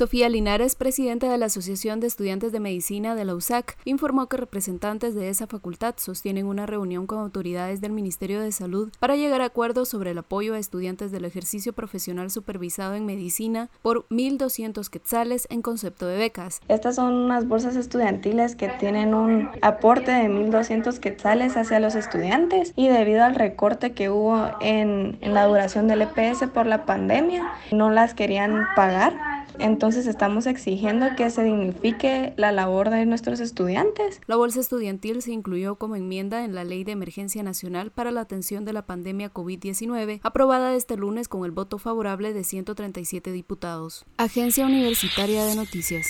Sofía Linares, presidenta de la Asociación de Estudiantes de Medicina de la USAC, informó que representantes de esa facultad sostienen una reunión con autoridades del Ministerio de Salud para llegar a acuerdos sobre el apoyo a estudiantes del ejercicio profesional supervisado en medicina por 1.200 quetzales en concepto de becas. Estas son unas bolsas estudiantiles que tienen un aporte de 1.200 quetzales hacia los estudiantes y debido al recorte que hubo en, en la duración del EPS por la pandemia, no las querían pagar entonces estamos exigiendo que se dignifique la labor de nuestros estudiantes. La bolsa estudiantil se incluyó como enmienda en la Ley de Emergencia Nacional para la Atención de la Pandemia COVID-19, aprobada este lunes con el voto favorable de 137 diputados. Agencia Universitaria de Noticias.